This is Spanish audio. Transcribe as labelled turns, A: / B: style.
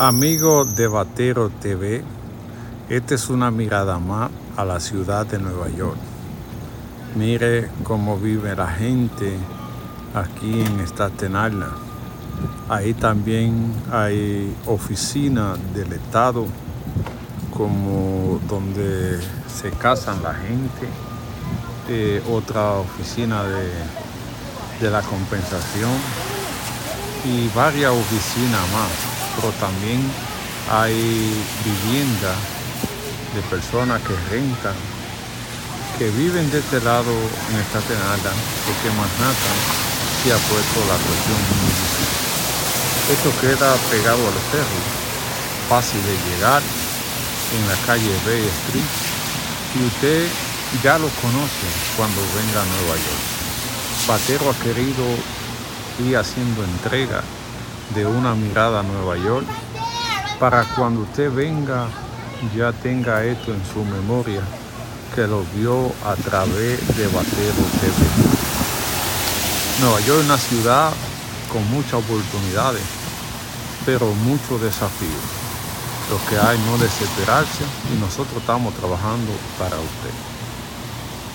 A: Amigo de Batero TV, esta es una mirada más a la ciudad de Nueva York. Mire cómo vive la gente aquí en Staten Island. Ahí también hay oficinas del Estado, como donde se casan la gente. Eh, otra oficina de, de la compensación y varias oficinas más pero también hay vivienda de personas que rentan, que viven de este lado en esta tenada, porque Manhattan se ha puesto la cuestión muy difícil. Esto queda pegado al cerro, fácil de llegar en la calle Bay Street y usted ya lo conoce cuando venga a Nueva York. Patero ha querido ir haciendo entrega de una mirada a Nueva York para cuando usted venga ya tenga esto en su memoria que lo vio a través de Batero TV. Nueva York es una ciudad con muchas oportunidades, pero muchos desafíos. Lo que hay no desesperarse y nosotros estamos trabajando para usted.